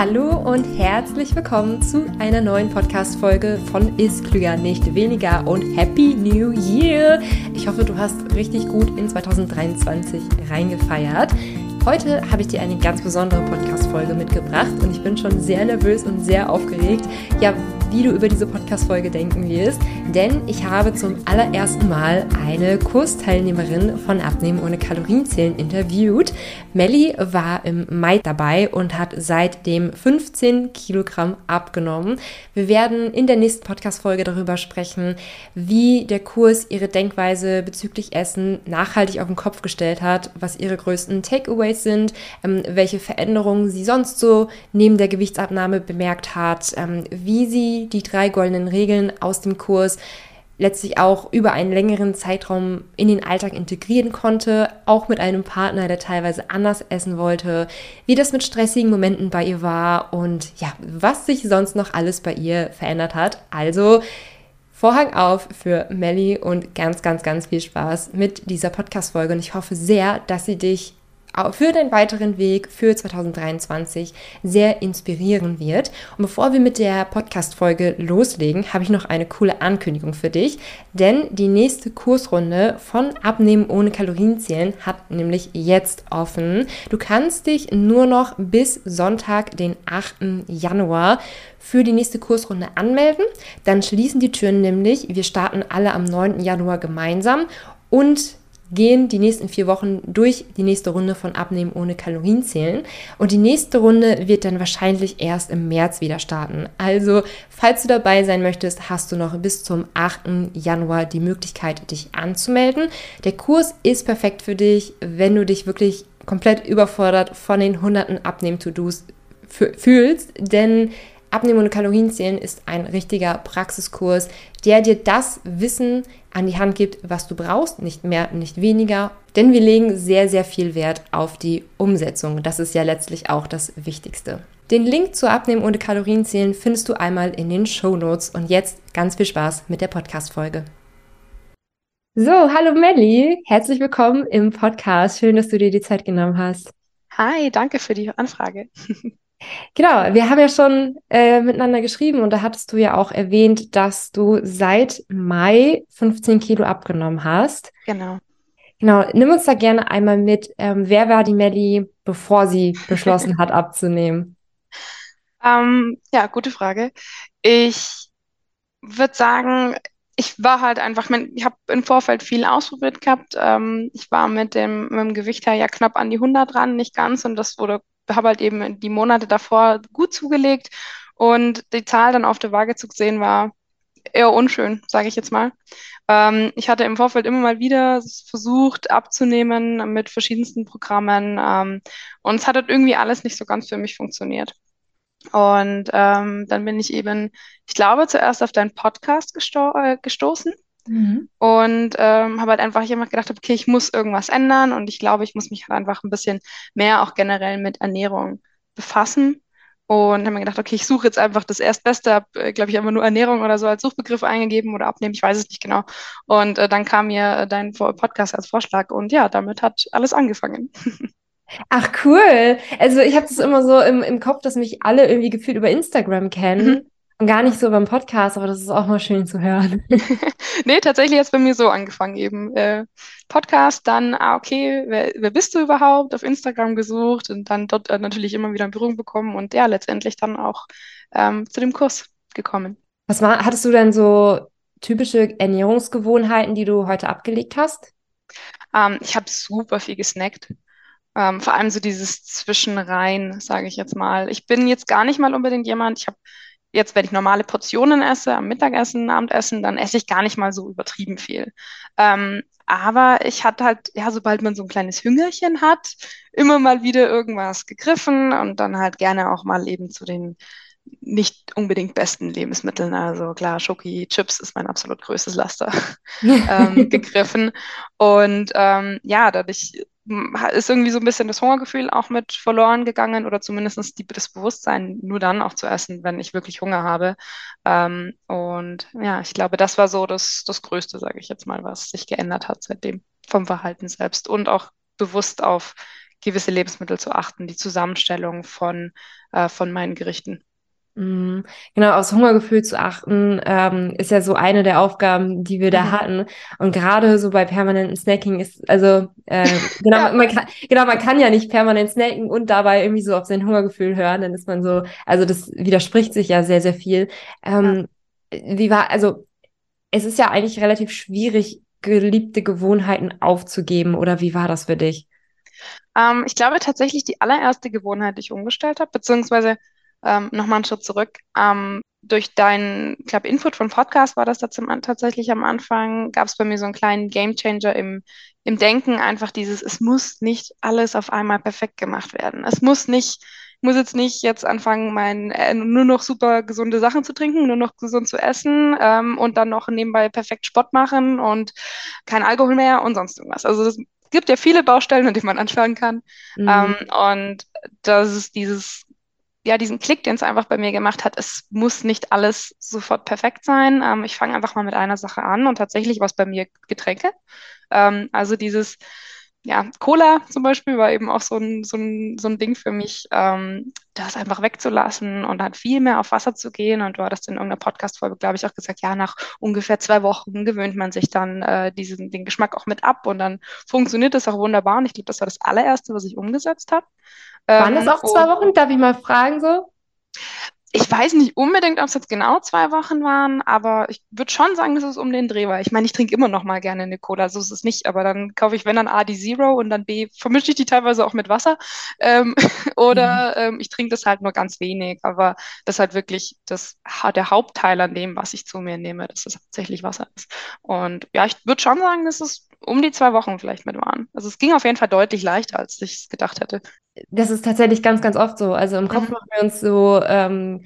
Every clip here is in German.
Hallo und herzlich willkommen zu einer neuen Podcast-Folge von Ist Klüger nicht weniger und Happy New Year! Ich hoffe, du hast richtig gut in 2023 reingefeiert. Heute habe ich dir eine ganz besondere Podcast-Folge mitgebracht und ich bin schon sehr nervös und sehr aufgeregt. Ja, wie du über diese Podcast-Folge denken wirst, denn ich habe zum allerersten Mal eine Kursteilnehmerin von Abnehmen ohne Kalorienzählen interviewt. Melly war im Mai dabei und hat seitdem 15 Kilogramm abgenommen. Wir werden in der nächsten Podcast-Folge darüber sprechen, wie der Kurs ihre Denkweise bezüglich Essen nachhaltig auf den Kopf gestellt hat, was ihre größten Takeaways sind, ähm, welche Veränderungen sie sonst so neben der Gewichtsabnahme bemerkt hat, ähm, wie sie die drei goldenen Regeln aus dem Kurs letztlich auch über einen längeren Zeitraum in den Alltag integrieren konnte, auch mit einem Partner, der teilweise anders essen wollte, wie das mit stressigen Momenten bei ihr war und ja, was sich sonst noch alles bei ihr verändert hat. Also Vorhang auf für Melly und ganz, ganz, ganz viel Spaß mit dieser Podcast-Folge und ich hoffe sehr, dass sie dich für den weiteren Weg für 2023 sehr inspirieren wird. Und bevor wir mit der Podcast-Folge loslegen, habe ich noch eine coole Ankündigung für dich, denn die nächste Kursrunde von Abnehmen ohne Kalorienzählen hat nämlich jetzt offen. Du kannst dich nur noch bis Sonntag, den 8. Januar, für die nächste Kursrunde anmelden. Dann schließen die Türen nämlich. Wir starten alle am 9. Januar gemeinsam und gehen die nächsten vier Wochen durch die nächste Runde von Abnehmen ohne Kalorienzählen. Und die nächste Runde wird dann wahrscheinlich erst im März wieder starten. Also, falls du dabei sein möchtest, hast du noch bis zum 8. Januar die Möglichkeit, dich anzumelden. Der Kurs ist perfekt für dich, wenn du dich wirklich komplett überfordert von den hunderten Abnehmen-To-Dos fühlst, denn Abnehmen und Kalorienzählen ist ein richtiger Praxiskurs, der dir das Wissen an die Hand gibt, was du brauchst, nicht mehr, nicht weniger. Denn wir legen sehr, sehr viel Wert auf die Umsetzung. Das ist ja letztlich auch das Wichtigste. Den Link zu Abnehmen ohne Kalorienzählen findest du einmal in den Show Notes. Und jetzt ganz viel Spaß mit der Podcast-Folge. So, hallo Melli, herzlich willkommen im Podcast. Schön, dass du dir die Zeit genommen hast. Hi, danke für die Anfrage. Genau, wir haben ja schon äh, miteinander geschrieben und da hattest du ja auch erwähnt, dass du seit Mai 15 Kilo abgenommen hast. Genau. Genau, nimm uns da gerne einmal mit. Ähm, wer war die Melli, bevor sie beschlossen hat, abzunehmen? Ähm, ja, gute Frage. Ich würde sagen, ich war halt einfach, ich habe im Vorfeld viel ausprobiert gehabt. Ähm, ich war mit dem, mit dem Gewicht her ja knapp an die 100 dran, nicht ganz. Und das wurde habe halt eben die Monate davor gut zugelegt und die Zahl dann auf der Waage zu sehen war eher unschön, sage ich jetzt mal. Ähm, ich hatte im Vorfeld immer mal wieder versucht abzunehmen mit verschiedensten Programmen ähm, und es hat halt irgendwie alles nicht so ganz für mich funktioniert. Und ähm, dann bin ich eben, ich glaube, zuerst auf deinen Podcast gesto äh, gestoßen Mhm. Und ähm, habe halt einfach immer gedacht, okay, ich muss irgendwas ändern und ich glaube, ich muss mich halt einfach ein bisschen mehr auch generell mit Ernährung befassen. Und habe mir gedacht, okay, ich suche jetzt einfach das Erstbeste, habe, äh, glaube ich, einfach nur Ernährung oder so als Suchbegriff eingegeben oder abnehmen, ich weiß es nicht genau. Und äh, dann kam mir äh, dein Podcast als Vorschlag und ja, damit hat alles angefangen. Ach cool. Also ich habe das immer so im, im Kopf, dass mich alle irgendwie gefühlt über Instagram kennen. Mhm. Und gar nicht so beim Podcast, aber das ist auch mal schön zu hören. nee, tatsächlich hat es bei mir so angefangen eben. Äh, Podcast, dann, ah, okay, wer, wer bist du überhaupt? Auf Instagram gesucht und dann dort äh, natürlich immer wieder in Berührung bekommen und ja, letztendlich dann auch ähm, zu dem Kurs gekommen. Was war, hattest du denn so typische Ernährungsgewohnheiten, die du heute abgelegt hast? Ähm, ich habe super viel gesnackt. Ähm, vor allem so dieses Zwischenrein, sage ich jetzt mal. Ich bin jetzt gar nicht mal unbedingt jemand, ich habe jetzt, wenn ich normale Portionen esse, am Mittagessen, Abendessen, dann esse ich gar nicht mal so übertrieben viel. Ähm, aber ich hatte halt, ja, sobald man so ein kleines Hüngerchen hat, immer mal wieder irgendwas gegriffen und dann halt gerne auch mal eben zu den nicht unbedingt besten Lebensmitteln. Also klar, Schoki, Chips ist mein absolut größtes Laster ähm, gegriffen. Und ähm, ja, dadurch ist irgendwie so ein bisschen das Hungergefühl auch mit verloren gegangen oder zumindest die, das Bewusstsein, nur dann auch zu essen, wenn ich wirklich Hunger habe. Ähm, und ja, ich glaube, das war so das, das Größte, sage ich jetzt mal, was sich geändert hat seitdem vom Verhalten selbst und auch bewusst auf gewisse Lebensmittel zu achten, die Zusammenstellung von, äh, von meinen Gerichten. Mhm. Genau, aufs Hungergefühl zu achten, ähm, ist ja so eine der Aufgaben, die wir da mhm. hatten. Und gerade so bei permanentem Snacking ist, also äh, genau, ja. man kann, genau, man kann ja nicht permanent snacken und dabei irgendwie so auf sein Hungergefühl hören, dann ist man so, also das widerspricht sich ja sehr, sehr viel. Ähm, ja. Wie war, also es ist ja eigentlich relativ schwierig, geliebte Gewohnheiten aufzugeben, oder wie war das für dich? Ähm, ich glaube tatsächlich die allererste Gewohnheit, die ich umgestellt habe, beziehungsweise ähm, nochmal einen Schritt zurück. Ähm, durch deinen, ich glaube, Input von Podcast war das tatsächlich am Anfang, gab es bei mir so einen kleinen Gamechanger im, im Denken, einfach dieses, es muss nicht alles auf einmal perfekt gemacht werden. Es muss nicht, ich muss jetzt nicht jetzt anfangen, mein, äh, nur noch super gesunde Sachen zu trinken, nur noch gesund zu essen ähm, und dann noch nebenbei perfekt Sport machen und kein Alkohol mehr und sonst irgendwas. Also es gibt ja viele Baustellen, an denen man anfangen kann. Mhm. Ähm, und das ist dieses ja, diesen Klick, den es einfach bei mir gemacht hat, es muss nicht alles sofort perfekt sein. Ähm, ich fange einfach mal mit einer Sache an und tatsächlich war es bei mir Getränke. Ähm, also dieses, ja, Cola zum Beispiel war eben auch so ein, so ein, so ein Ding für mich, ähm, das einfach wegzulassen und dann viel mehr auf Wasser zu gehen. Und du hattest in irgendeiner Podcast-Folge, glaube ich, auch gesagt, ja, nach ungefähr zwei Wochen gewöhnt man sich dann äh, diesen, den Geschmack auch mit ab und dann funktioniert das auch wunderbar. Und ich glaube, das war das allererste, was ich umgesetzt habe. Waren das ähm, auch zwei Wochen? Darf ich mal fragen so? Ich weiß nicht unbedingt, ob es jetzt genau zwei Wochen waren, aber ich würde schon sagen, dass es um den Dreh war. Ich meine, ich trinke immer noch mal gerne eine Cola, so ist es nicht, aber dann kaufe ich, wenn dann A, die Zero und dann B, vermische ich die teilweise auch mit Wasser. Ähm, oder mhm. ähm, ich trinke das halt nur ganz wenig, aber das ist halt wirklich das, der Hauptteil an dem, was ich zu mir nehme, dass es tatsächlich Wasser ist. Und ja, ich würde schon sagen, dass es um die zwei Wochen vielleicht mit waren. Also es ging auf jeden Fall deutlich leichter, als ich es gedacht hätte das ist tatsächlich ganz, ganz oft so. Also im Kopf mhm. machen wir uns so, ähm,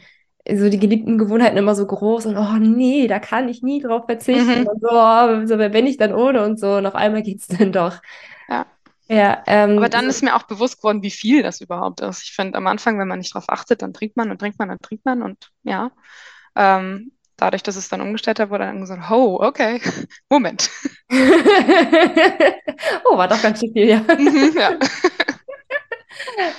so die geliebten Gewohnheiten immer so groß und oh nee, da kann ich nie drauf verzichten mhm. und so, oh, so, wer bin ich dann ohne und so und auf einmal geht's dann doch. Ja. Ja, ähm, Aber dann ist mir auch bewusst geworden, wie viel das überhaupt ist. Ich finde, am Anfang, wenn man nicht drauf achtet, dann trinkt man und trinkt man und trinkt man und ja. Ähm, dadurch, dass es dann umgestellt hat, wurde dann gesagt, oh, okay, Moment. oh, war doch ganz schön viel, ja. Mhm, ja.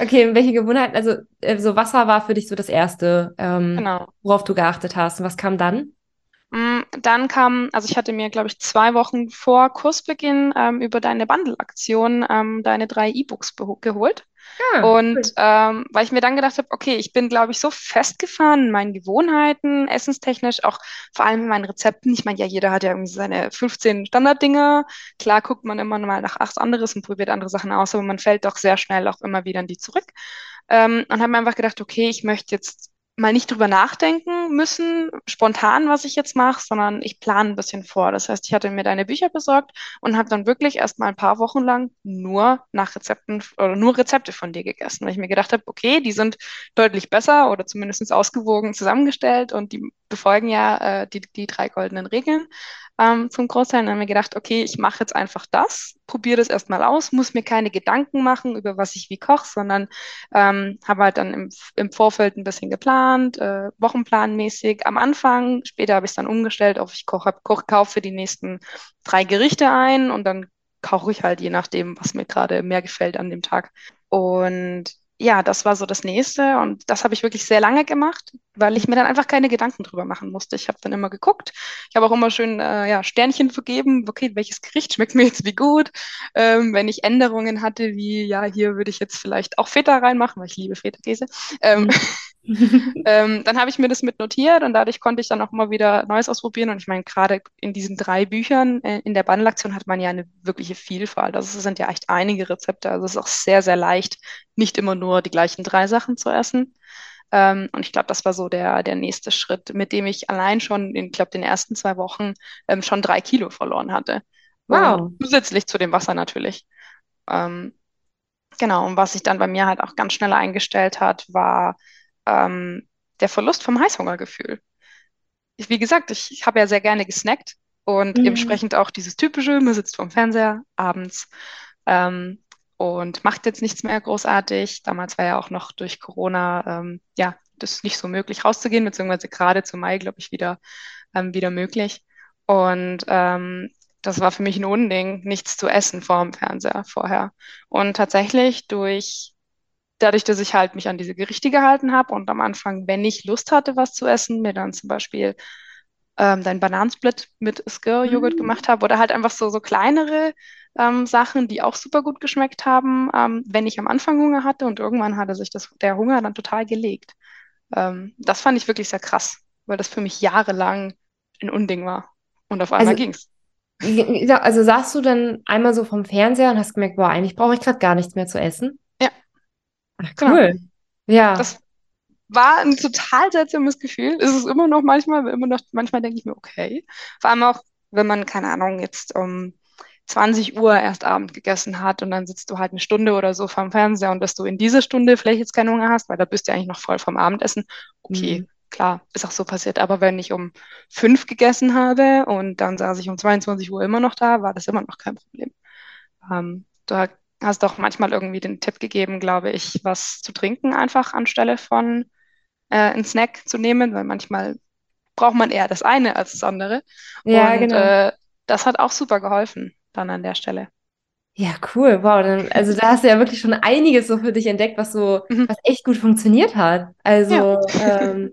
Okay, welche Gewohnheiten, also äh, so Wasser war für dich so das Erste, ähm, genau. worauf du geachtet hast. Und was kam dann? Mm, dann kam, also ich hatte mir, glaube ich, zwei Wochen vor Kursbeginn ähm, über deine Bundle-Aktion ähm, deine drei E-Books geholt. Ja, ah, und cool. ähm, weil ich mir dann gedacht habe, okay, ich bin, glaube ich, so festgefahren in meinen Gewohnheiten, essenstechnisch, auch vor allem in meinen Rezepten. Ich meine, ja, jeder hat ja irgendwie seine 15 Standarddinger. Klar guckt man immer mal nach acht anderes und probiert andere Sachen aus, aber man fällt doch sehr schnell auch immer wieder in die zurück. Ähm, und habe mir einfach gedacht, okay, ich möchte jetzt mal nicht drüber nachdenken müssen, spontan, was ich jetzt mache, sondern ich plane ein bisschen vor. Das heißt, ich hatte mir deine Bücher besorgt und habe dann wirklich erst mal ein paar Wochen lang nur nach Rezepten oder nur Rezepte von dir gegessen, weil ich mir gedacht habe, okay, die sind deutlich besser oder zumindest ausgewogen zusammengestellt und die befolgen ja äh, die, die drei goldenen Regeln ähm, zum Großteil. Dann haben wir gedacht, okay, ich mache jetzt einfach das, probiere das erstmal aus, muss mir keine Gedanken machen, über was ich wie koche, sondern ähm, habe halt dann im, im Vorfeld ein bisschen geplant, äh, wochenplanmäßig am Anfang. Später habe ich es dann umgestellt auf ich koche, koch, kaufe die nächsten drei Gerichte ein und dann koche ich halt je nachdem, was mir gerade mehr gefällt an dem Tag. Und ja, das war so das nächste und das habe ich wirklich sehr lange gemacht, weil ich mir dann einfach keine Gedanken drüber machen musste. Ich habe dann immer geguckt. Ich habe auch immer schön äh, ja, Sternchen vergeben. Okay, welches Gericht schmeckt mir jetzt wie gut? Ähm, wenn ich Änderungen hatte, wie ja, hier würde ich jetzt vielleicht auch Feta reinmachen, weil ich liebe Feta-Käse. Ähm, mhm. ähm, dann habe ich mir das mit notiert und dadurch konnte ich dann auch mal wieder Neues ausprobieren. Und ich meine, gerade in diesen drei Büchern äh, in der Bundle-Aktion hat man ja eine wirkliche Vielfalt. Also es sind ja echt einige Rezepte. Also es ist auch sehr, sehr leicht, nicht immer nur die gleichen drei Sachen zu essen. Ähm, und ich glaube, das war so der, der nächste Schritt, mit dem ich allein schon, in, ich glaube, den ersten zwei Wochen ähm, schon drei Kilo verloren hatte. Wow. Und zusätzlich zu dem Wasser natürlich. Ähm, genau, und was sich dann bei mir halt auch ganz schnell eingestellt hat, war ähm, der Verlust vom Heißhungergefühl. Ich, wie gesagt, ich, ich habe ja sehr gerne gesnackt und mhm. entsprechend auch dieses typische, man sitzt vorm Fernseher abends ähm, und macht jetzt nichts mehr großartig. Damals war ja auch noch durch Corona, ähm, ja, das nicht so möglich rauszugehen, beziehungsweise gerade zu Mai, glaube ich, wieder, ähm, wieder möglich. Und ähm, das war für mich ein Unding, nichts zu essen vor dem Fernseher vorher. Und tatsächlich durch, dadurch, dass ich halt mich an diese Gerichte gehalten habe und am Anfang, wenn ich Lust hatte, was zu essen, mir dann zum Beispiel ähm, dein Bananensplit mit Skir-Joghurt Mhm. gemacht habe oder halt einfach so, so kleinere ähm, Sachen, die auch super gut geschmeckt haben, ähm, wenn ich am Anfang Hunger hatte und irgendwann hatte sich das, der Hunger dann total gelegt. Ähm, das fand ich wirklich sehr krass, weil das für mich jahrelang ein Unding war. Und auf einmal Also, ging's. also saßt du dann einmal so vom Fernseher und hast gemerkt, boah, eigentlich brauche ich gerade gar nichts mehr zu essen? Ja, Ach, genau. cool. Ja. Das war ein total seltsames Gefühl. Ist es immer noch manchmal, immer noch, manchmal denke ich mir, okay. Vor allem auch, wenn man, keine Ahnung, jetzt um 20 Uhr erst Abend gegessen hat und dann sitzt du halt eine Stunde oder so vorm Fernseher und dass du in dieser Stunde vielleicht jetzt keinen Hunger hast, weil da bist du eigentlich noch voll vom Abendessen. Okay, Mhm. klar, ist auch so passiert. Aber wenn ich um fünf gegessen habe und dann saß ich um 22 Uhr immer noch da, war das immer noch kein Problem. Ähm, du hast auch manchmal irgendwie den Tipp gegeben, glaube ich, was zu trinken einfach anstelle von äh, einen Snack zu nehmen, weil manchmal braucht man eher das eine als das andere. Ja, Und genau. äh, das hat auch super geholfen dann an der Stelle. Ja, cool. Wow, dann, also da hast du ja wirklich schon einiges so für dich entdeckt, was so, Mhm. was echt gut funktioniert hat. Also, Ja, ähm,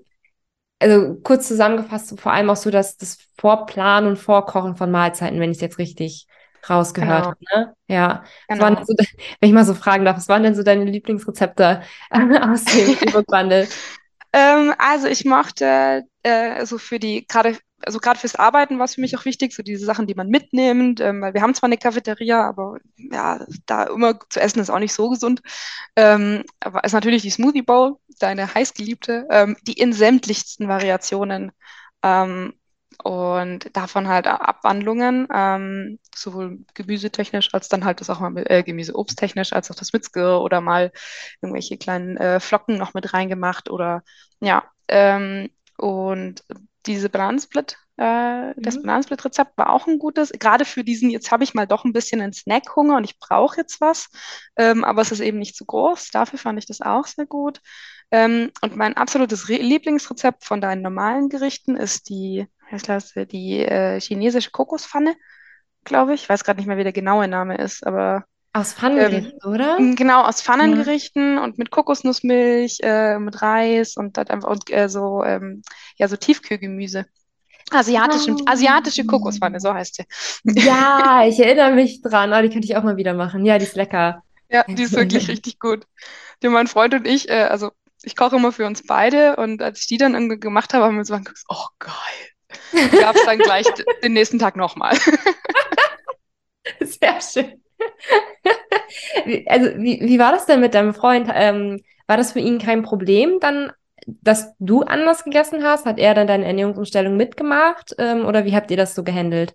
also kurz zusammengefasst, vor allem auch so das, das Vorplanen und Vorkochen von Mahlzeiten, wenn ich es jetzt richtig rausgehört genau, habe, ne? Ja. Genau. so, wenn ich mal so fragen darf, was waren denn so deine Lieblingsrezepte aus dem E-Book-Bundle? Ähm, also ich mochte äh, so für die, gerade, also gerade fürs Arbeiten war es für mich auch wichtig, so diese Sachen, die man mitnimmt, ähm, weil wir haben zwar eine Cafeteria, aber ja, da immer zu essen ist auch nicht so gesund. Ähm, aber ist natürlich die Smoothie Bowl, deine heißgeliebte, ähm, die in sämtlichsten Variationen ähm, und davon halt Abwandlungen, ähm, sowohl gemüsetechnisch als dann halt das auch mal mit, äh, Gemüse, obsttechnisch, als auch das mit Skir oder mal irgendwelche kleinen äh, Flocken noch mit reingemacht oder ja, ähm, und diese Bananensplit, äh, das Mhm. Bananensplit-Rezept war auch ein gutes, gerade für diesen, jetzt habe ich mal doch ein bisschen einen Snackhunger und ich brauche jetzt was, ähm, aber es ist eben nicht zu groß. Dafür fand ich das auch sehr gut. Ähm, und mein absolutes Re Lieblingsrezept von deinen normalen Gerichten ist die, heißt das, die äh, chinesische Kokospfanne, glaube ich. Ich weiß gerade nicht mehr, wie der genaue Name ist, aber Aus ähm, Pfannengerichten, oder? genau aus Ja. Pfannengerichten und mit Kokosnussmilch, äh, mit Reis und einfach und äh, so ähm, ja so Tiefkühlgemüse. Asiatische, asiatische Kokospfanne, so heißt sie. Ja, ich erinnere mich dran. Oh, die könnte ich auch mal wieder machen. Ja, die ist lecker. Ja, die ist wirklich richtig gut. Die mein Freund und ich, äh, also ich koche immer für uns beide und als ich die dann irgendwie gemacht habe, haben wir uns angeguckt, oh geil. Gab es dann gleich den nächsten Tag nochmal. Sehr schön. Wie- Also, wie, wie war das denn mit deinem Freund? Ähm, war das für ihn kein Problem dann, dass du anders gegessen hast? Hat er dann deine Ernährungsumstellung mitgemacht? Ähm, oder wie habt ihr das so gehandelt?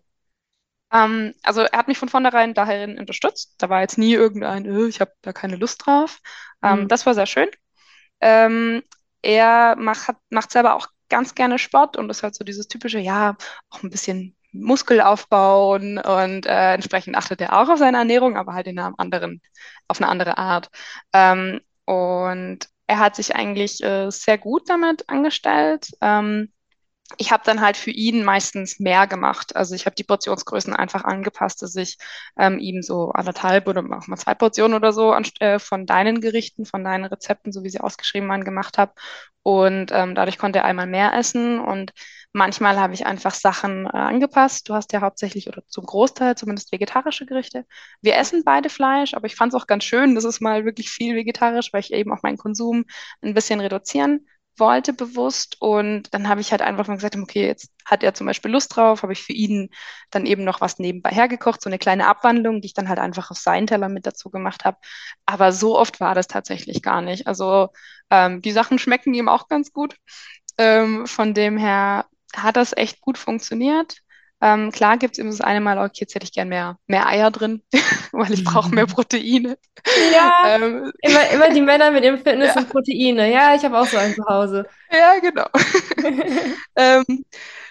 Ähm, also er hat mich von vornherein darin unterstützt. Da war jetzt nie irgendein, äh, ich habe da keine Lust drauf. Ähm, Hm. das war sehr schön. Ähm, er macht, hat, macht selber auch ganz gerne Sport und ist halt so dieses typische, ja, auch ein bisschen Muskel aufbauen und äh, entsprechend achtet er auch auf seine Ernährung, aber halt in einer anderen, auf eine andere Art. Ähm, und er hat sich eigentlich äh, sehr gut damit angestellt. Ähm, ich habe dann halt für ihn meistens mehr gemacht. Also ich habe die Portionsgrößen einfach angepasst, dass ich ähm, ihm so anderthalb oder auch mal zwei Portionen oder so äh, von deinen Gerichten, von deinen Rezepten, so wie sie ausgeschrieben waren, gemacht habe. Und ähm, dadurch konnte er einmal mehr essen. Und manchmal habe ich einfach Sachen äh, angepasst. Du hast ja hauptsächlich oder zum Großteil zumindest vegetarische Gerichte. Wir essen beide Fleisch, aber ich fand es auch ganz schön, dass es mal wirklich viel vegetarisch, weil ich eben auch meinen Konsum ein bisschen reduzieren wollte bewusst und dann habe ich halt einfach mal gesagt, okay, jetzt hat er zum Beispiel Lust drauf, habe ich für ihn dann eben noch was nebenbei hergekocht, so eine kleine Abwandlung, die ich dann halt einfach auf seinen Teller mit dazu gemacht habe. Aber so oft war das tatsächlich gar nicht. Also ähm, die Sachen schmecken ihm auch ganz gut. Ähm, von dem her hat das echt gut funktioniert. Ähm, klar gibt es immer das eine Mal, okay, jetzt hätte ich gern mehr, mehr Eier drin, weil ich brauche mehr Proteine. Ja, Ähm, immer, immer die Männer mit dem Fitness ja, und Proteine. Ja, ich habe auch so einen zu Hause. ja, genau. Ähm,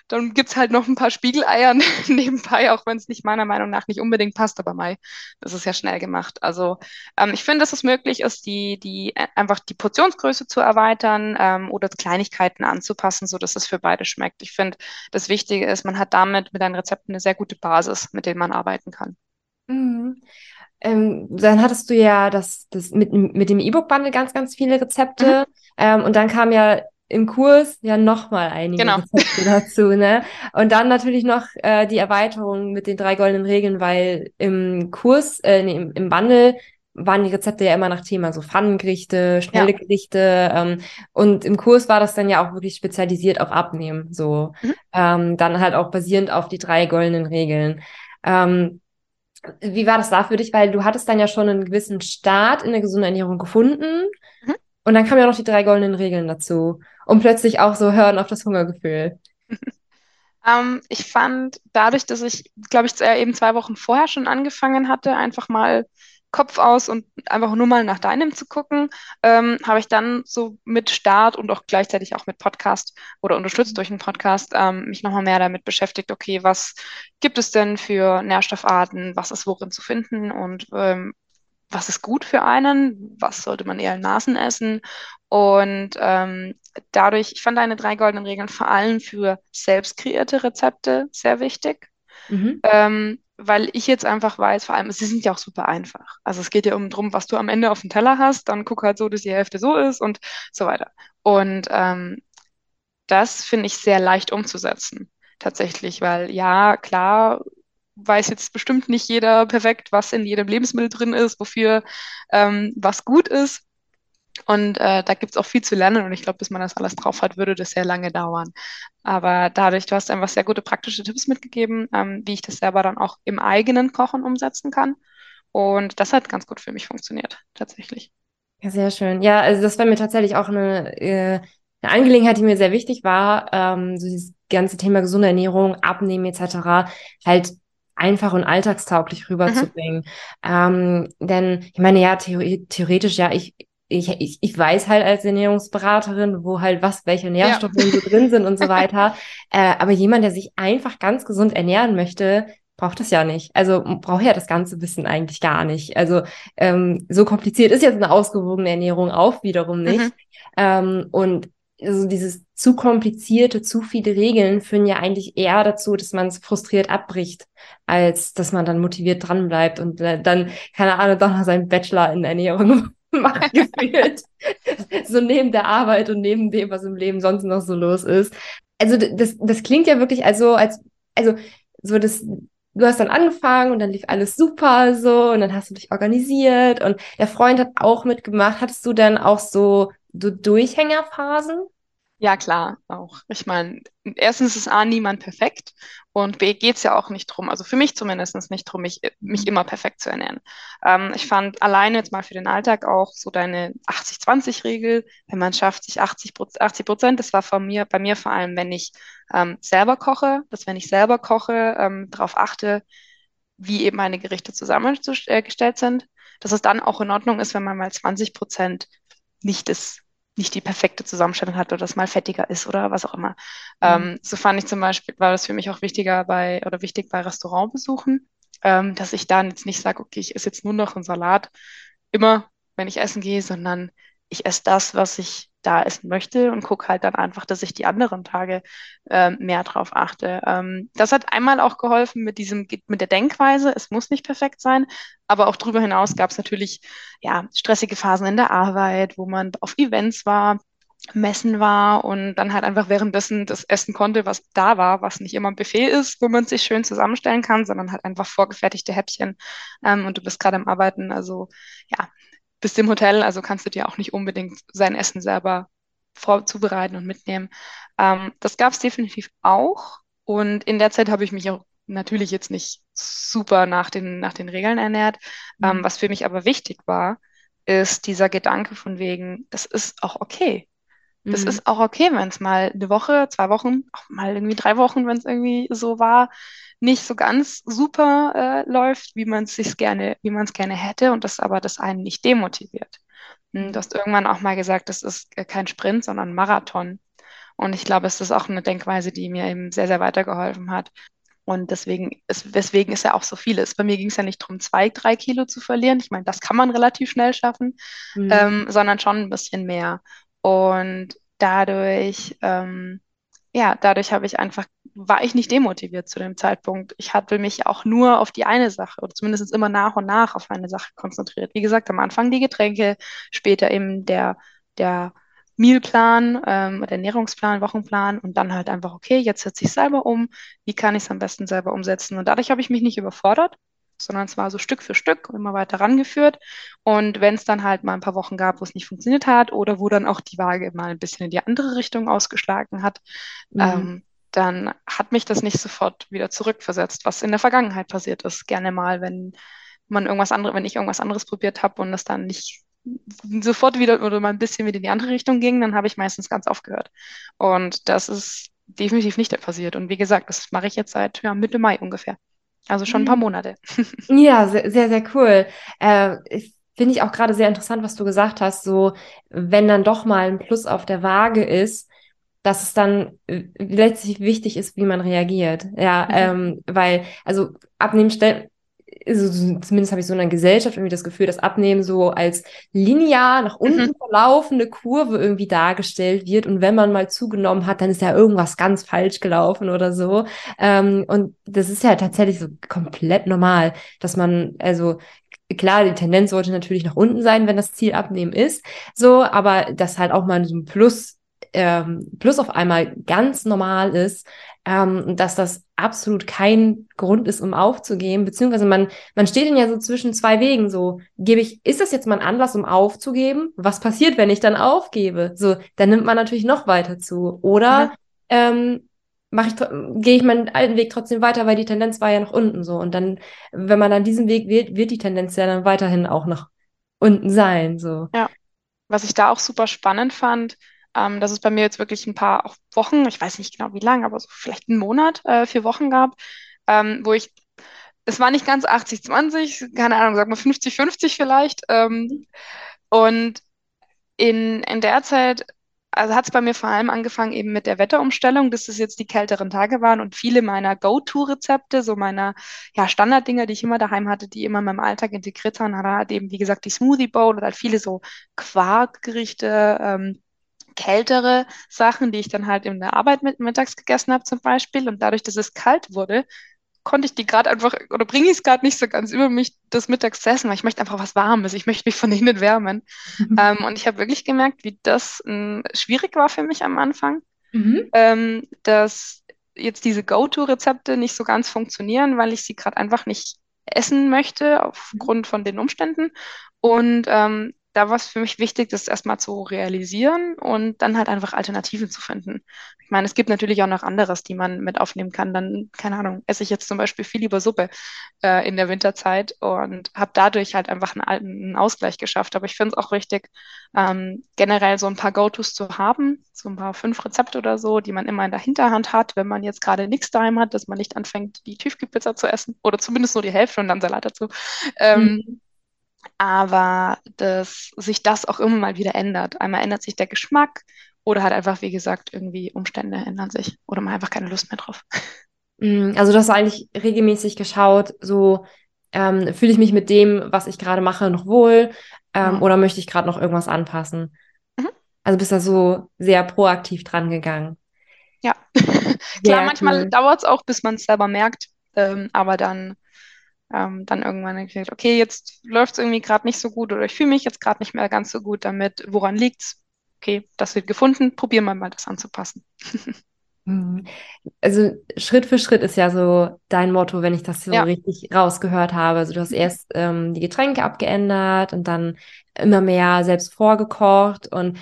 dann gibt es halt noch ein paar Spiegeleier nebenbei, auch wenn es nicht meiner Meinung nach nicht unbedingt passt, aber Mai, das ist ja schnell gemacht. Also ähm, ich finde, dass es möglich ist, die, die äh, einfach die Portionsgröße zu erweitern ähm, oder Kleinigkeiten anzupassen, so dass es für beide schmeckt. Ich finde, das Wichtige ist, man hat damit mit einem Rezept eine sehr gute Basis, mit dem man arbeiten kann. Mhm. Ähm, dann hattest du ja das, das mit, mit dem E-Book-Bundle ganz, ganz viele Rezepte. Mhm. Ähm, und dann kam ja im Kurs ja nochmal einige genau. Rezepte dazu, ne? Und dann natürlich noch äh, die Erweiterung mit den drei goldenen Regeln, weil im Kurs, äh, nee, im, im Bundle waren die Rezepte ja immer nach Thema, so Pfannengerichte, schnelle ja. Gerichte. Ähm, und im Kurs war das dann ja auch wirklich spezialisiert auf Abnehmen, so. Mhm. Ähm, dann halt auch basierend auf die drei goldenen Regeln. Ähm, wie war das da für dich? Weil du hattest dann ja schon einen gewissen Start in der gesunden Ernährung gefunden. Mhm. Und dann kamen ja noch die drei goldenen Regeln dazu. Und plötzlich auch so hören auf das Hungergefühl. ähm, ich fand dadurch, dass ich, glaube ich, eben zwei Wochen vorher schon angefangen hatte, einfach mal Kopf aus und einfach nur mal nach deinem zu gucken, ähm, habe ich dann so mit Start und auch gleichzeitig auch mit Podcast oder unterstützt durch einen Podcast ähm, mich nochmal mehr damit beschäftigt, okay, was gibt es denn für Nährstoffarten, was ist worin zu finden und ähm, was ist gut für einen, was sollte man eher in Maßen essen. Und ähm, dadurch, ich fand deine drei goldenen Regeln vor allem für selbst kreierte Rezepte sehr wichtig. Mhm. Ähm, weil ich jetzt einfach weiß, vor allem, sie sind ja auch super einfach. Also es geht ja um drum, was du am Ende auf dem Teller hast, dann guck halt so, dass die Hälfte so ist und so weiter. Und ähm, das finde ich sehr leicht umzusetzen, tatsächlich, weil ja, klar, weiß jetzt bestimmt nicht jeder perfekt, was in jedem Lebensmittel drin ist, wofür ähm, was gut ist. Und äh, da gibt es auch viel zu lernen und ich glaube, bis man das alles drauf hat, würde das sehr lange dauern. Aber dadurch, du hast einfach sehr gute praktische Tipps mitgegeben, ähm, wie ich das selber dann auch im eigenen Kochen umsetzen kann. Und das hat ganz gut für mich funktioniert, tatsächlich. Ja, sehr schön. Ja, also das war mir tatsächlich auch eine, äh, eine Angelegenheit, die mir sehr wichtig war, ähm, so dieses ganze Thema gesunde Ernährung, Abnehmen etc. halt einfach und alltagstauglich rüberzubringen. Mhm. Ähm, denn ich meine, ja, theoretisch, ja, ich, ich, ich, ich weiß halt als Ernährungsberaterin, wo halt was, welche Nährstoffe ja. so drin sind und so weiter. Äh, aber jemand, der sich einfach ganz gesund ernähren möchte, braucht das ja nicht. Also braucht ja das ganze Wissen eigentlich gar nicht. Also ähm, so kompliziert ist jetzt eine ausgewogene Ernährung auch wiederum nicht. Mhm. Ähm, und also dieses zu komplizierte, zu viele Regeln führen ja eigentlich eher dazu, dass man es frustriert abbricht, als dass man dann motiviert dranbleibt und äh, dann, keine Ahnung, doch noch seinen Bachelor in Ernährung macht gefühlt. so neben der Arbeit und neben dem, was im Leben sonst noch so los ist. Also das, das klingt ja wirklich also als, also so das, du hast dann angefangen und dann lief alles super so und dann hast du dich organisiert und der Freund hat auch mitgemacht. Hattest du dann auch so, so Durchhängerphasen? Ja, klar, auch. Ich meine, erstens ist A, niemand perfekt und B, geht es ja auch nicht drum, also für mich zumindest nicht drum, mich, mich immer perfekt zu ernähren. Ähm, ich fand alleine jetzt mal für den Alltag auch so deine 80-20-Regel, wenn man schafft, sich 80 Prozent, das war von mir, bei mir vor allem, wenn ich ähm, selber koche, dass wenn ich selber koche, ähm, darauf achte, wie eben meine Gerichte zusammengestellt sind, dass es dann auch in Ordnung ist, wenn man mal 20 Prozent nicht das nicht die perfekte Zusammenstellung hat oder das mal fettiger ist oder was auch immer. Mhm. Ähm, so fand ich zum Beispiel, war das für mich auch wichtiger bei oder wichtig bei Restaurantbesuchen, ähm, dass ich dann jetzt nicht sage, okay, ich esse jetzt nur noch einen Salat, immer wenn ich essen gehe, sondern ich esse das, was ich da essen möchte und gucke halt dann einfach, dass ich die anderen Tage ähm, mehr drauf achte. Ähm, das hat einmal auch geholfen mit diesem, mit der Denkweise, es muss nicht perfekt sein, aber auch darüber hinaus gab es natürlich ja stressige Phasen in der Arbeit, wo man auf Events war, Messen war und dann halt einfach währenddessen das essen konnte, was da war, was nicht immer ein Buffet ist, wo man sich schön zusammenstellen kann, sondern halt einfach vorgefertigte Häppchen ähm, und du bist gerade am Arbeiten. Also ja, bist im Hotel, also kannst du dir auch nicht unbedingt sein Essen selber vorzubereiten und mitnehmen. Ähm, das gab es definitiv auch. Und in der Zeit habe ich mich auch natürlich jetzt nicht super nach den, nach den Regeln ernährt. Ähm, mhm. Was für mich aber wichtig war, ist dieser Gedanke von wegen, das ist auch okay. Das mhm. ist auch okay, wenn es mal eine Woche, zwei Wochen, auch mal irgendwie drei Wochen, wenn es irgendwie so war, nicht so ganz super äh, läuft, wie man es sich gerne, wie man es gerne hätte und das aber das einen nicht demotiviert. Hm, du hast irgendwann auch mal gesagt, das ist kein Sprint, sondern ein Marathon. Und ich glaube, es ist auch eine Denkweise, die mir eben sehr, sehr weitergeholfen hat. Und deswegen ist, weswegen ist ja auch so vieles. Bei mir ging es ja nicht darum, zwei, drei Kilo zu verlieren. Ich meine, das kann man relativ schnell schaffen, mhm. ähm, sondern schon ein bisschen mehr. Und dadurch, ähm, ja, dadurch habe ich einfach, war ich nicht demotiviert zu dem Zeitpunkt. Ich hatte mich auch nur auf die eine Sache oder zumindest immer nach und nach auf eine Sache konzentriert. Wie gesagt, am Anfang die Getränke, später eben der, der Mealplan, ähm, oder Ernährungsplan, Wochenplan und dann halt einfach, okay, jetzt setze ich es selber um, wie kann ich es am besten selber umsetzen? Und dadurch habe ich mich nicht überfordert, sondern es war so Stück für Stück immer weiter rangeführt. Und wenn es dann halt mal ein paar Wochen gab, wo es nicht funktioniert hat oder wo dann auch die Waage mal ein bisschen in die andere Richtung ausgeschlagen hat, mhm. ähm, dann hat mich das nicht sofort wieder zurückversetzt, was in der Vergangenheit passiert ist. Gerne mal, wenn man irgendwas anderes, wenn ich irgendwas anderes probiert habe und es dann nicht sofort wieder oder mal ein bisschen wieder in die andere Richtung ging, dann habe ich meistens ganz aufgehört. Und das ist definitiv nicht passiert. Und wie gesagt, das mache ich jetzt seit ja, Mitte Mai ungefähr. Also schon ein paar mhm. Monate. Ja, sehr, sehr, sehr cool. Äh, Finde ich auch gerade sehr interessant, was du gesagt hast. So, wenn dann doch mal ein Plus auf der Waage ist, dass es dann äh, letztlich wichtig ist, wie man reagiert. Ja, mhm. ähm, weil, also abnehmen stellt also zumindest habe ich so in der Gesellschaft irgendwie das Gefühl, dass Abnehmen so als linear nach unten mhm. verlaufende Kurve irgendwie dargestellt wird. Und wenn man mal zugenommen hat, dann ist ja irgendwas ganz falsch gelaufen oder so. Ähm, und das ist ja tatsächlich so komplett normal, dass man, also klar, die Tendenz sollte natürlich nach unten sein, wenn das Ziel Abnehmen ist. So, aber dass halt auch mal so ein Plus ähm, Plus auf einmal ganz normal ist, ähm, dass das absolut kein Grund ist, um aufzugeben, beziehungsweise man, man steht dann ja so zwischen zwei Wegen, so, gebe ich, ist das jetzt mal ein Anlass, um aufzugeben? Was passiert, wenn ich dann aufgebe? So, dann nimmt man natürlich noch weiter zu. Oder ja. ähm, mache ich, gehe ich meinen alten Weg trotzdem weiter, weil die Tendenz war ja nach unten so. Und dann, wenn man dann diesen Weg wählt, wird die Tendenz ja dann weiterhin auch nach unten sein. So. Ja. Was ich da auch super spannend fand, ähm, dass es bei mir jetzt wirklich ein paar Wochen, ich weiß nicht genau wie lange, aber so vielleicht einen Monat, äh, vier Wochen gab, ähm, wo ich, es war nicht ganz 80-20, keine Ahnung, sag mal 50-50 vielleicht. Ähm, und in, in der Zeit also hat es bei mir vor allem angefangen eben mit der Wetterumstellung, dass es jetzt die kälteren Tage waren und viele meiner Go-To-Rezepte, so meiner ja, Standarddinger, die ich immer daheim hatte, die immer in meinem Alltag integriert waren, hat eben, wie gesagt, die Smoothie Bowl oder halt viele so Quarkgerichte, ähm, kältere Sachen, die ich dann halt in der Arbeit mit, mittags gegessen habe zum Beispiel. Und dadurch, dass es kalt wurde, konnte ich die gerade einfach, oder bringe ich es gerade nicht so ganz über mich, das mittags zu essen, weil ich möchte einfach was Warmes, ich möchte mich von innen wärmen. Mhm. Ähm, und ich habe wirklich gemerkt, wie das ähm, schwierig war für mich am Anfang, mhm. ähm, dass jetzt diese Go-To-Rezepte nicht so ganz funktionieren, weil ich sie gerade einfach nicht essen möchte aufgrund von den Umständen. Und ähm, da war es für mich wichtig, das erstmal zu realisieren und dann halt einfach Alternativen zu finden. Ich meine, es gibt natürlich auch noch anderes, die man mit aufnehmen kann. Dann, keine Ahnung, esse ich jetzt zum Beispiel viel lieber Suppe äh, in der Winterzeit und habe dadurch halt einfach einen, einen, Ausgleich geschafft. Aber ich finde es auch wichtig, ähm, generell so ein paar Go-Tos zu haben, so ein paar fünf Rezepte oder so, die man immer in der Hinterhand hat, wenn man jetzt gerade nichts daheim hat, dass man nicht anfängt, die Tiefkühlpizza zu essen oder zumindest nur die Hälfte und dann Salat dazu. Ähm, mhm aber dass sich das auch immer mal wieder ändert. Einmal ändert sich der Geschmack oder halt einfach, wie gesagt, irgendwie Umstände ändern sich oder man hat einfach keine Lust mehr drauf. Mm, also du hast eigentlich regelmäßig geschaut, so ähm, fühle ich mich mit dem, was ich gerade mache, noch wohl ähm, mhm. oder möchte ich gerade noch irgendwas anpassen? Mhm. Also bist da so sehr proaktiv dran gegangen. Ja, klar, manchmal cool. dauert es auch, bis man es selber merkt, ähm, aber dann ähm, dann irgendwann gesagt, okay, jetzt läuft es irgendwie gerade nicht so gut oder ich fühle mich jetzt gerade nicht mehr ganz so gut damit. Woran liegt's? Okay, das wird gefunden, probieren wir mal das anzupassen. Mhm. Also Schritt für Schritt ist ja so dein Motto, wenn ich das so ja. richtig rausgehört habe. Also du hast erst ähm, die Getränke abgeändert und dann immer mehr selbst vorgekocht und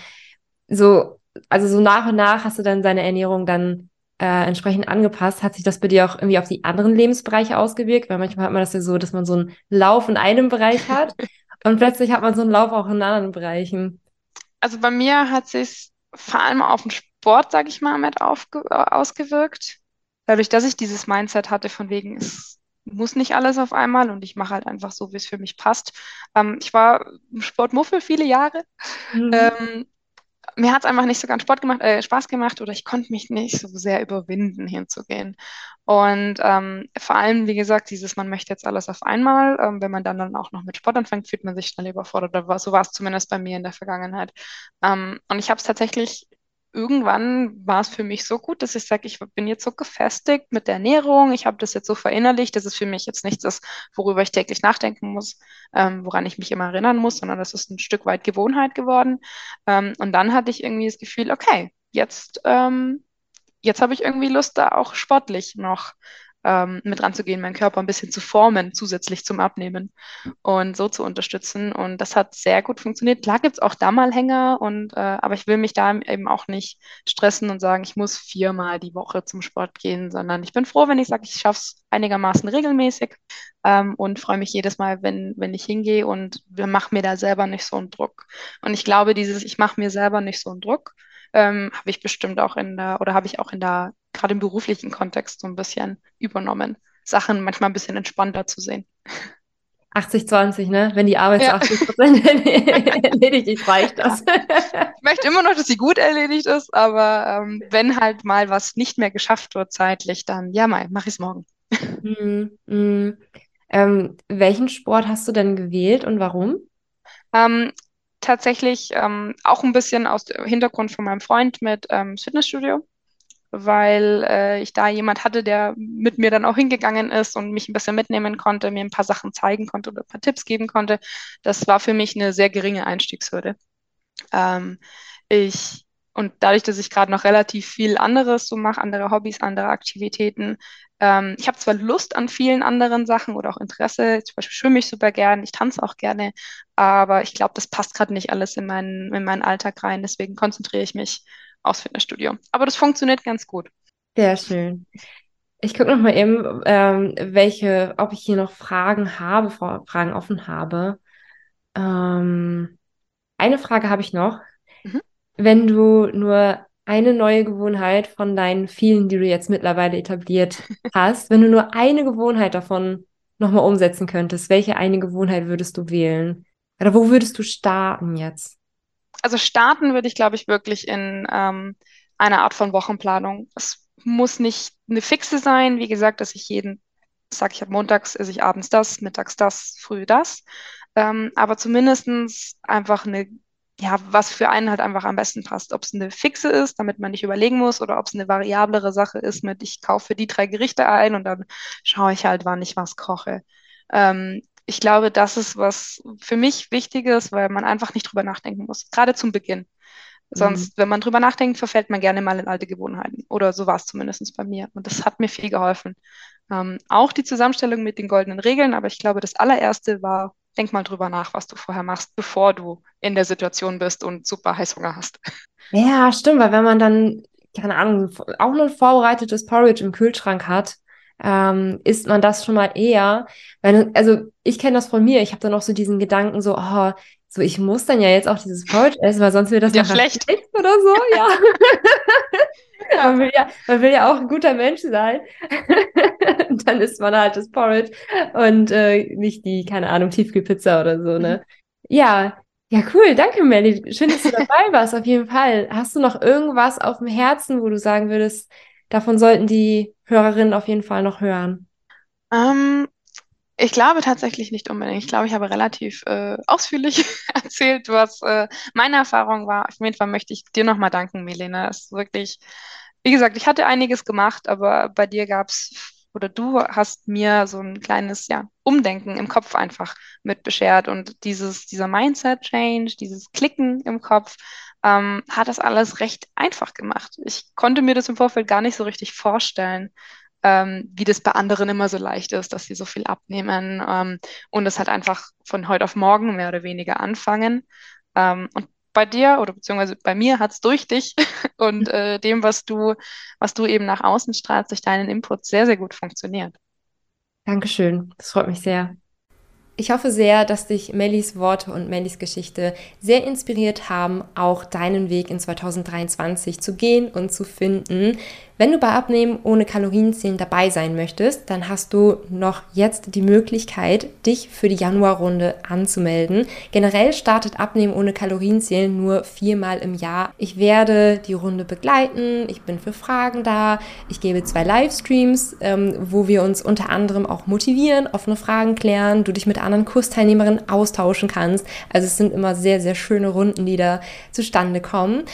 so, also so nach und nach hast du dann deine Ernährung dann äh, entsprechend angepasst. Hat sich das bei dir auch irgendwie auf die anderen Lebensbereiche ausgewirkt? Weil manchmal hat man das ja so, dass man so einen Lauf in einem Bereich hat und plötzlich hat man so einen Lauf auch in anderen Bereichen. Also bei mir hat sich vor allem auf den Sport, sage ich mal, mit aufge ausgewirkt. Dadurch, dass ich dieses Mindset hatte, von wegen, es muss nicht alles auf einmal und ich mache halt einfach so, wie es für mich passt. Ähm, ich war Sportmuffel viele Jahre. Mhm. Ähm, mir hat es einfach nicht so ganz Sport gemacht, äh, Spaß gemacht oder ich konnte mich nicht so sehr überwinden, hinzugehen. Und ähm, vor allem, wie gesagt, dieses, man möchte jetzt alles auf einmal, ähm, wenn man dann, dann auch noch mit Sport anfängt, fühlt man sich schnell überfordert. So war es zumindest bei mir in der Vergangenheit. Ähm, und ich habe es tatsächlich irgendwann war es für mich so gut, dass ich sage, ich bin jetzt so gefestigt mit der Ernährung, ich habe das jetzt so verinnerlicht, dass es für mich jetzt nichts ist, worüber ich täglich nachdenken muss, ähm, woran ich mich immer erinnern muss, sondern das ist ein Stück weit Gewohnheit geworden. Ähm, und dann hatte ich irgendwie das Gefühl, okay, jetzt, ähm, jetzt habe ich irgendwie Lust, da auch sportlich noch ähm, mit ranzugehen, meinen Körper ein bisschen zu formen, zusätzlich zum Abnehmen und so zu unterstützen. Und das hat sehr gut funktioniert. Klar gibt es auch da mal Hänger, und, äh, aber ich will mich da eben auch nicht stressen und sagen, ich muss viermal die Woche zum Sport gehen, sondern ich bin froh, wenn ich sage, ich schaffe es einigermaßen regelmäßig ähm, und freue mich jedes Mal, wenn, wenn ich hingehe und mache mir da selber nicht so einen Druck. Und ich glaube, dieses, ich mache mir selber nicht so einen Druck, ähm, habe ich bestimmt auch in der, oder habe ich auch in der, gerade im beruflichen Kontext so ein bisschen übernommen, Sachen manchmal ein bisschen entspannter zu sehen. 80-20, ne? Wenn die Arbeit ja. zu 80 Prozent erledigt ist, reicht das. ich möchte immer noch, dass sie gut erledigt ist, aber ähm, wenn halt mal was nicht mehr geschafft wird zeitlich, dann ja mal, mach ich es morgen. Mm, mm. Ähm, welchen Sport hast du denn gewählt und warum? Ähm, tatsächlich ähm, auch ein bisschen aus dem Hintergrund von meinem Freund mit ähm, Fitnessstudio, weil äh, ich da jemand hatte, der mit mir dann auch hingegangen ist und mich ein bisschen mitnehmen konnte, mir ein paar Sachen zeigen konnte oder ein paar Tipps geben konnte. Das war für mich eine sehr geringe Einstiegshürde. Ähm, ich und dadurch, dass ich gerade noch relativ viel anderes so mache, andere Hobbys, andere Aktivitäten, ähm, ich habe zwar Lust an vielen anderen Sachen oder auch Interesse, zum Beispiel schwimme ich super gern, ich tanze auch gerne, aber ich glaube, das passt gerade nicht alles in meinen, in meinen Alltag rein. Deswegen konzentriere ich mich aufs Fitnessstudio. Aber das funktioniert ganz gut. Sehr schön. Ich gucke noch mal eben, ähm, welche, ob ich hier noch Fragen habe, Fragen offen habe. Ähm, eine Frage habe ich noch. Mhm. Wenn du nur eine neue Gewohnheit von deinen vielen, die du jetzt mittlerweile etabliert hast, wenn du nur eine Gewohnheit davon nochmal umsetzen könntest, welche eine Gewohnheit würdest du wählen? Oder wo würdest du starten jetzt? Also starten würde ich, glaube ich, wirklich in ähm, einer Art von Wochenplanung. Es muss nicht eine fixe sein, wie gesagt, dass ich jeden sage, ich habe montags, esse ich abends das, mittags das, früh das. Ähm, aber zumindest einfach eine ja, was für einen halt einfach am besten passt. Ob es eine fixe ist, damit man nicht überlegen muss, oder ob es eine variablere Sache ist mit, ich kaufe die drei Gerichte ein und dann schaue ich halt, wann ich was koche. Ähm, ich glaube, das ist was für mich Wichtiges, weil man einfach nicht drüber nachdenken muss, gerade zum Beginn. Sonst, mhm. wenn man drüber nachdenkt, verfällt man gerne mal in alte Gewohnheiten. Oder so war es zumindest bei mir. Und das hat mir viel geholfen. Ähm, auch die Zusammenstellung mit den goldenen Regeln, aber ich glaube, das allererste war denk mal drüber nach, was du vorher machst, bevor du in der Situation bist und super Heißhunger hast. Ja, stimmt, weil wenn man dann, keine Ahnung, auch nur ein vorbereitetes Porridge im Kühlschrank hat, ähm, isst man das schon mal eher. Weil, also ich kenne das von mir, ich habe dann noch so diesen Gedanken so, oh, so ich muss dann ja jetzt auch dieses Porridge essen, weil sonst wird das ja schlecht oder so, ja. ja. Man, will ja man will ja auch ein guter Mensch sein. dann isst man halt das Porridge und äh, nicht die, keine Ahnung, Tiefkühlpizza oder so, ne? Mhm. Ja, ja, cool. Danke, Melly. Schön, dass du dabei warst, auf jeden Fall. Hast du noch irgendwas auf dem Herzen, wo du sagen würdest, davon sollten die Hörerinnen auf jeden Fall noch hören? Um, ähm, ich glaube tatsächlich nicht unbedingt. Ich glaube, ich habe relativ äh, ausführlich erzählt, was äh, meine Erfahrung war. Auf jeden Fall möchte ich dir nochmal danken, Melina. Es ist wirklich, wie gesagt, ich hatte einiges gemacht, aber bei dir gab es oder du hast mir so ein kleines ja, Umdenken im Kopf einfach mit beschert und dieses, dieser Mindset-Change, dieses Klicken im Kopf, ähm, hat das alles recht einfach gemacht. Ich konnte mir das im Vorfeld gar nicht so richtig vorstellen, ähm, wie das bei anderen immer so leicht ist, dass sie so viel abnehmen ähm, und es halt einfach von heute auf morgen mehr oder weniger anfangen. Ähm, und bei dir oder beziehungsweise bei mir hat es durch dich und äh, dem, was du, was du eben nach außen strahlst, durch deinen Input sehr, sehr gut funktioniert. Dankeschön. Das freut mich sehr. Ich hoffe sehr, dass dich Mellies Worte und Mellies Geschichte sehr inspiriert haben, auch deinen Weg in 2023 zu gehen und zu finden. Wenn du bei Abnehmen ohne Kalorienzählen dabei sein möchtest, dann hast du noch jetzt die Möglichkeit, dich für die Januarrunde anzumelden. Generell startet Abnehmen ohne Kalorienzählen nur viermal im Jahr. Ich werde die Runde begleiten, ich bin für Fragen da, ich gebe zwei Livestreams, ähm, wo wir uns unter anderem auch motivieren, offene Fragen klären, du dich mit anderen Kursteilnehmerinnen austauschen kannst. Also es sind immer sehr, sehr schöne Runden, die da zustande kommen.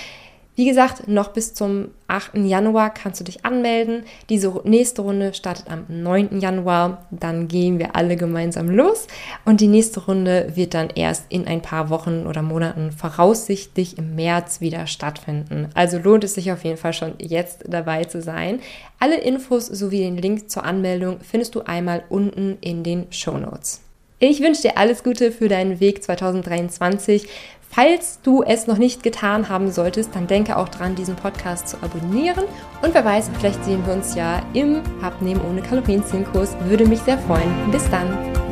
Wie gesagt, noch bis zum 8. Januar kannst du dich anmelden. Diese nächste Runde startet am 9. Januar. Dann gehen wir alle gemeinsam los. Und die nächste Runde wird dann erst in ein paar Wochen oder Monaten voraussichtlich im März wieder stattfinden. Also lohnt es sich auf jeden Fall schon jetzt dabei zu sein. Alle Infos sowie den Link zur Anmeldung findest du einmal unten in den Show Notes. Ich wünsche dir alles Gute für deinen Weg 2023. Falls du es noch nicht getan haben solltest, dann denke auch dran, diesen Podcast zu abonnieren. Und wer weiß, vielleicht sehen wir uns ja im Abnehmen ohne Kalorien Kurs. Würde mich sehr freuen. Bis dann.